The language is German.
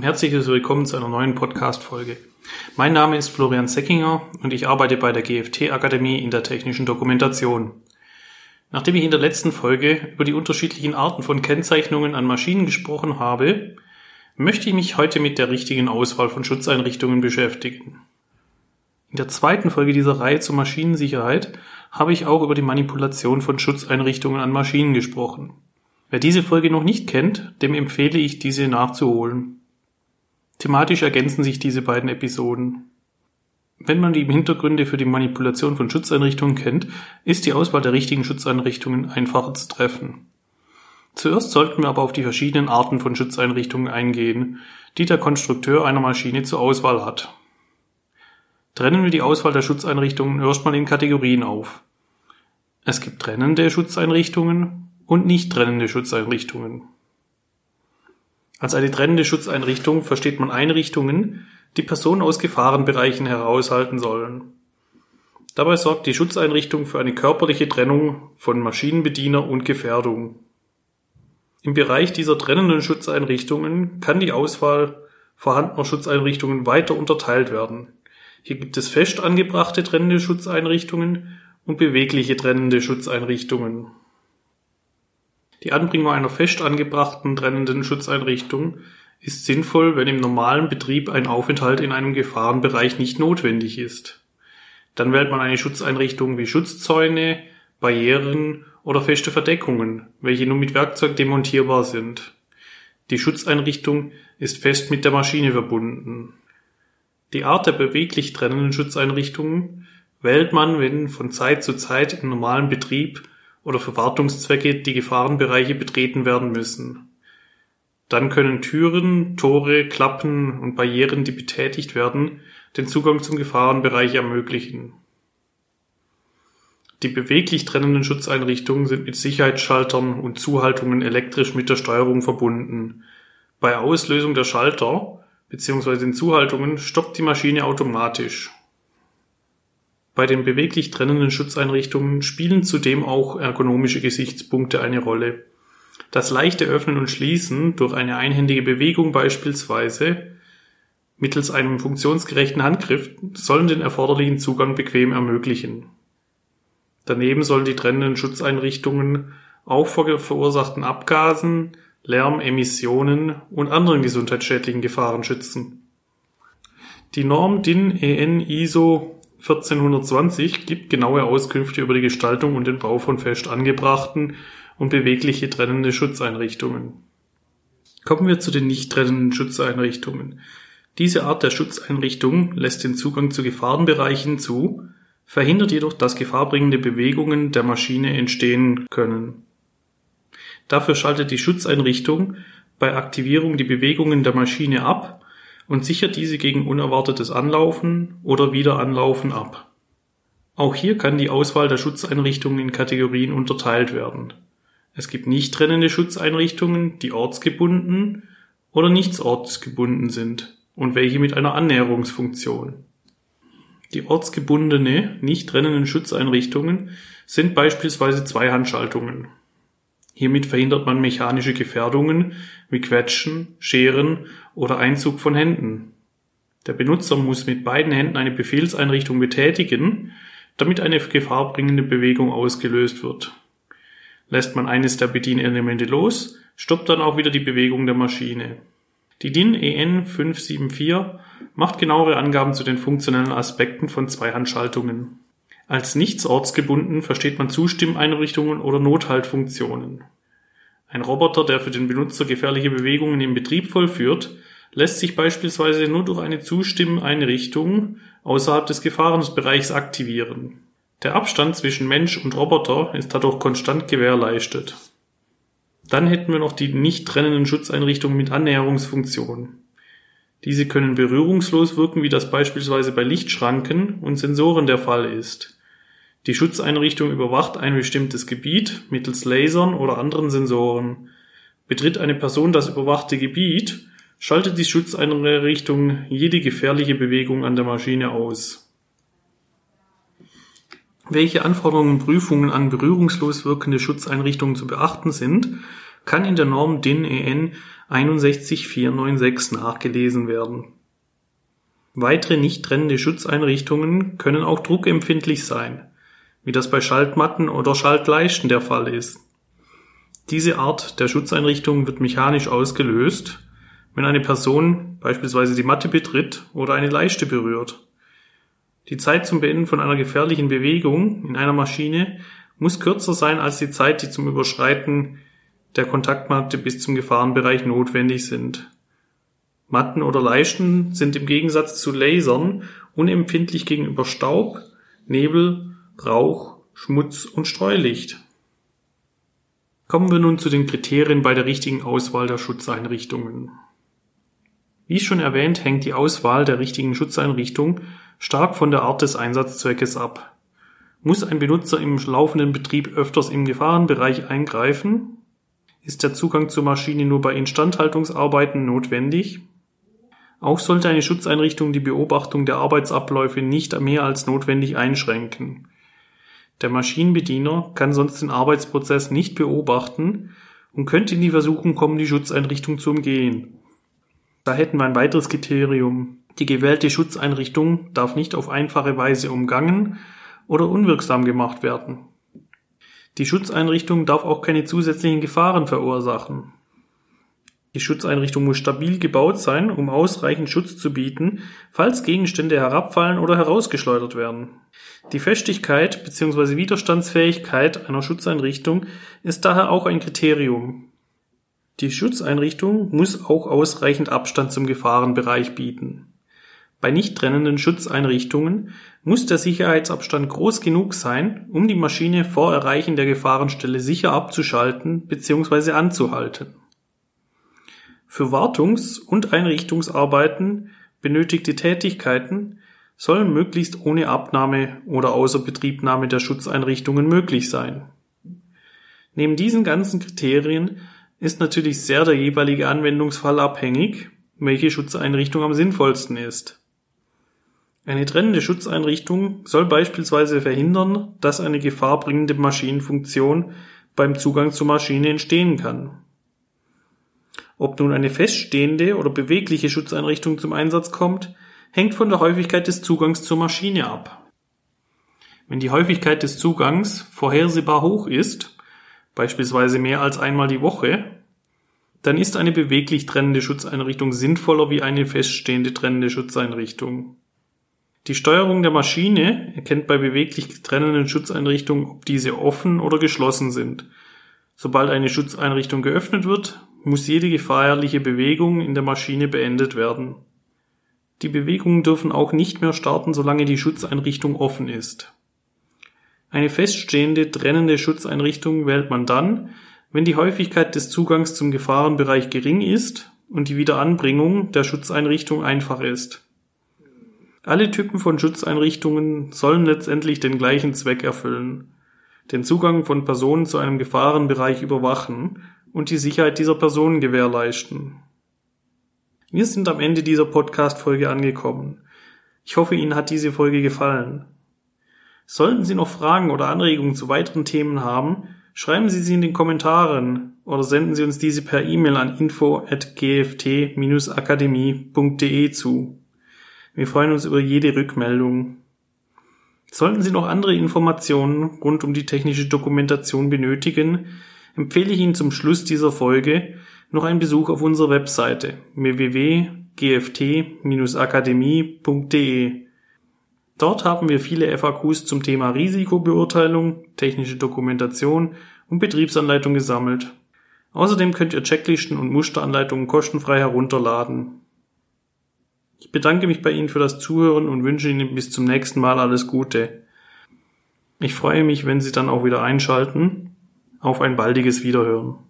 Herzliches Willkommen zu einer neuen Podcast-Folge. Mein Name ist Florian Seckinger und ich arbeite bei der GFT-Akademie in der technischen Dokumentation. Nachdem ich in der letzten Folge über die unterschiedlichen Arten von Kennzeichnungen an Maschinen gesprochen habe, möchte ich mich heute mit der richtigen Auswahl von Schutzeinrichtungen beschäftigen. In der zweiten Folge dieser Reihe zur Maschinensicherheit habe ich auch über die Manipulation von Schutzeinrichtungen an Maschinen gesprochen. Wer diese Folge noch nicht kennt, dem empfehle ich, diese nachzuholen. Thematisch ergänzen sich diese beiden Episoden. Wenn man die Hintergründe für die Manipulation von Schutzeinrichtungen kennt, ist die Auswahl der richtigen Schutzeinrichtungen einfacher zu treffen. Zuerst sollten wir aber auf die verschiedenen Arten von Schutzeinrichtungen eingehen, die der Konstrukteur einer Maschine zur Auswahl hat. Trennen wir die Auswahl der Schutzeinrichtungen erstmal in Kategorien auf. Es gibt trennende Schutzeinrichtungen und nicht trennende Schutzeinrichtungen. Als eine trennende Schutzeinrichtung versteht man Einrichtungen, die Personen aus Gefahrenbereichen heraushalten sollen. Dabei sorgt die Schutzeinrichtung für eine körperliche Trennung von Maschinenbediener und Gefährdung. Im Bereich dieser trennenden Schutzeinrichtungen kann die Auswahl vorhandener Schutzeinrichtungen weiter unterteilt werden. Hier gibt es fest angebrachte trennende Schutzeinrichtungen und bewegliche trennende Schutzeinrichtungen. Die Anbringung einer fest angebrachten trennenden Schutzeinrichtung ist sinnvoll, wenn im normalen Betrieb ein Aufenthalt in einem Gefahrenbereich nicht notwendig ist. Dann wählt man eine Schutzeinrichtung wie Schutzzäune, Barrieren oder feste Verdeckungen, welche nur mit Werkzeug demontierbar sind. Die Schutzeinrichtung ist fest mit der Maschine verbunden. Die Art der beweglich trennenden Schutzeinrichtungen wählt man, wenn von Zeit zu Zeit im normalen Betrieb oder für Wartungszwecke die Gefahrenbereiche betreten werden müssen. Dann können Türen, Tore, Klappen und Barrieren, die betätigt werden, den Zugang zum Gefahrenbereich ermöglichen. Die beweglich trennenden Schutzeinrichtungen sind mit Sicherheitsschaltern und Zuhaltungen elektrisch mit der Steuerung verbunden. Bei Auslösung der Schalter bzw. den Zuhaltungen stoppt die Maschine automatisch. Bei den beweglich trennenden Schutzeinrichtungen spielen zudem auch ergonomische Gesichtspunkte eine Rolle. Das leichte Öffnen und Schließen durch eine einhändige Bewegung beispielsweise mittels einem funktionsgerechten Handgriff sollen den erforderlichen Zugang bequem ermöglichen. Daneben sollen die trennenden Schutzeinrichtungen auch vor verursachten Abgasen, Lärm, Emissionen und anderen gesundheitsschädlichen Gefahren schützen. Die Norm DIN EN ISO 1420 gibt genaue Auskünfte über die Gestaltung und den Bau von fest angebrachten und bewegliche trennende Schutzeinrichtungen. Kommen wir zu den nicht trennenden Schutzeinrichtungen. Diese Art der Schutzeinrichtung lässt den Zugang zu Gefahrenbereichen zu, verhindert jedoch, dass gefahrbringende Bewegungen der Maschine entstehen können. Dafür schaltet die Schutzeinrichtung bei Aktivierung die Bewegungen der Maschine ab und sichert diese gegen unerwartetes Anlaufen oder Wiederanlaufen ab. Auch hier kann die Auswahl der Schutzeinrichtungen in Kategorien unterteilt werden. Es gibt nicht trennende Schutzeinrichtungen, die ortsgebunden oder nicht ortsgebunden sind und welche mit einer Annäherungsfunktion. Die ortsgebundene, nicht trennenden Schutzeinrichtungen sind beispielsweise Zweihandschaltungen. Hiermit verhindert man mechanische Gefährdungen wie Quetschen, Scheren oder Einzug von Händen. Der Benutzer muss mit beiden Händen eine Befehlseinrichtung betätigen, damit eine gefahrbringende Bewegung ausgelöst wird. Lässt man eines der Bedienelemente los, stoppt dann auch wieder die Bewegung der Maschine. Die DIN EN 574 macht genauere Angaben zu den funktionellen Aspekten von Zweihandschaltungen. Als nichts ortsgebunden versteht man Zustimmeinrichtungen oder Nothaltfunktionen. Ein Roboter, der für den Benutzer gefährliche Bewegungen im Betrieb vollführt, lässt sich beispielsweise nur durch eine Zustimmeinrichtung außerhalb des Gefahrenbereichs aktivieren. Der Abstand zwischen Mensch und Roboter ist dadurch konstant gewährleistet. Dann hätten wir noch die nicht trennenden Schutzeinrichtungen mit Annäherungsfunktion. Diese können berührungslos wirken, wie das beispielsweise bei Lichtschranken und Sensoren der Fall ist. Die Schutzeinrichtung überwacht ein bestimmtes Gebiet mittels Lasern oder anderen Sensoren. Betritt eine Person das überwachte Gebiet, schaltet die Schutzeinrichtung jede gefährliche Bewegung an der Maschine aus. Welche Anforderungen und Prüfungen an berührungslos wirkende Schutzeinrichtungen zu beachten sind, kann in der Norm DIN EN 61496 nachgelesen werden. Weitere nicht trennende Schutzeinrichtungen können auch druckempfindlich sein, wie das bei Schaltmatten oder Schaltleisten der Fall ist. Diese Art der Schutzeinrichtung wird mechanisch ausgelöst, wenn eine Person beispielsweise die Matte betritt oder eine Leiste berührt. Die Zeit zum Beenden von einer gefährlichen Bewegung in einer Maschine muss kürzer sein als die Zeit, die zum Überschreiten der Kontaktmatte bis zum Gefahrenbereich notwendig sind. Matten oder Leisten sind im Gegensatz zu Lasern unempfindlich gegenüber Staub, Nebel, Rauch, Schmutz und Streulicht. Kommen wir nun zu den Kriterien bei der richtigen Auswahl der Schutzeinrichtungen. Wie schon erwähnt, hängt die Auswahl der richtigen Schutzeinrichtung stark von der Art des Einsatzzweckes ab. Muss ein Benutzer im laufenden Betrieb öfters im Gefahrenbereich eingreifen? Ist der Zugang zur Maschine nur bei Instandhaltungsarbeiten notwendig? Auch sollte eine Schutzeinrichtung die Beobachtung der Arbeitsabläufe nicht mehr als notwendig einschränken. Der Maschinenbediener kann sonst den Arbeitsprozess nicht beobachten und könnte in die Versuchung kommen, die Schutzeinrichtung zu umgehen. Da hätten wir ein weiteres Kriterium. Die gewählte Schutzeinrichtung darf nicht auf einfache Weise umgangen oder unwirksam gemacht werden. Die Schutzeinrichtung darf auch keine zusätzlichen Gefahren verursachen. Die Schutzeinrichtung muss stabil gebaut sein, um ausreichend Schutz zu bieten, falls Gegenstände herabfallen oder herausgeschleudert werden. Die Festigkeit bzw. Widerstandsfähigkeit einer Schutzeinrichtung ist daher auch ein Kriterium. Die Schutzeinrichtung muss auch ausreichend Abstand zum Gefahrenbereich bieten. Bei nicht trennenden Schutzeinrichtungen muss der Sicherheitsabstand groß genug sein, um die Maschine vor Erreichen der Gefahrenstelle sicher abzuschalten bzw. anzuhalten. Für Wartungs- und Einrichtungsarbeiten benötigte Tätigkeiten sollen möglichst ohne Abnahme oder Außerbetriebnahme der Schutzeinrichtungen möglich sein. Neben diesen ganzen Kriterien ist natürlich sehr der jeweilige Anwendungsfall abhängig, welche Schutzeinrichtung am sinnvollsten ist. Eine trennende Schutzeinrichtung soll beispielsweise verhindern, dass eine gefahrbringende Maschinenfunktion beim Zugang zur Maschine entstehen kann. Ob nun eine feststehende oder bewegliche Schutzeinrichtung zum Einsatz kommt, hängt von der Häufigkeit des Zugangs zur Maschine ab. Wenn die Häufigkeit des Zugangs vorhersehbar hoch ist, beispielsweise mehr als einmal die Woche, dann ist eine beweglich trennende Schutzeinrichtung sinnvoller wie eine feststehende trennende Schutzeinrichtung. Die Steuerung der Maschine erkennt bei beweglich trennenden Schutzeinrichtungen, ob diese offen oder geschlossen sind. Sobald eine Schutzeinrichtung geöffnet wird, muss jede gefährliche Bewegung in der Maschine beendet werden. Die Bewegungen dürfen auch nicht mehr starten, solange die Schutzeinrichtung offen ist. Eine feststehende trennende Schutzeinrichtung wählt man dann, wenn die Häufigkeit des Zugangs zum Gefahrenbereich gering ist und die Wiederanbringung der Schutzeinrichtung einfach ist. Alle Typen von Schutzeinrichtungen sollen letztendlich den gleichen Zweck erfüllen, den Zugang von Personen zu einem Gefahrenbereich überwachen und die Sicherheit dieser Personen gewährleisten. Wir sind am Ende dieser Podcast-Folge angekommen. Ich hoffe, Ihnen hat diese Folge gefallen. Sollten Sie noch Fragen oder Anregungen zu weiteren Themen haben, schreiben Sie sie in den Kommentaren oder senden Sie uns diese per E-Mail an info@gft-akademie.de zu. Wir freuen uns über jede Rückmeldung. Sollten Sie noch andere Informationen rund um die technische Dokumentation benötigen, empfehle ich Ihnen zum Schluss dieser Folge noch einen Besuch auf unserer Webseite www.gft-akademie.de Dort haben wir viele FAQs zum Thema Risikobeurteilung, technische Dokumentation und Betriebsanleitung gesammelt. Außerdem könnt ihr Checklisten und Musteranleitungen kostenfrei herunterladen. Ich bedanke mich bei Ihnen für das Zuhören und wünsche Ihnen bis zum nächsten Mal alles Gute. Ich freue mich, wenn Sie dann auch wieder einschalten. Auf ein baldiges Wiederhören.